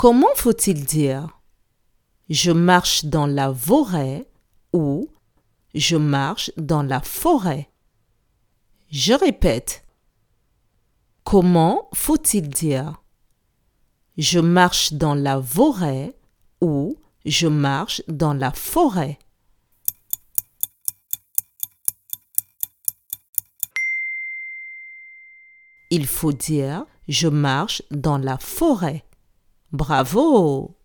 Comment faut-il dire Je marche dans la forêt ou Je marche dans la forêt? Je répète. Comment faut-il dire Je marche dans la forêt ou Je marche dans la forêt? Il faut dire Je marche dans la forêt. Bravo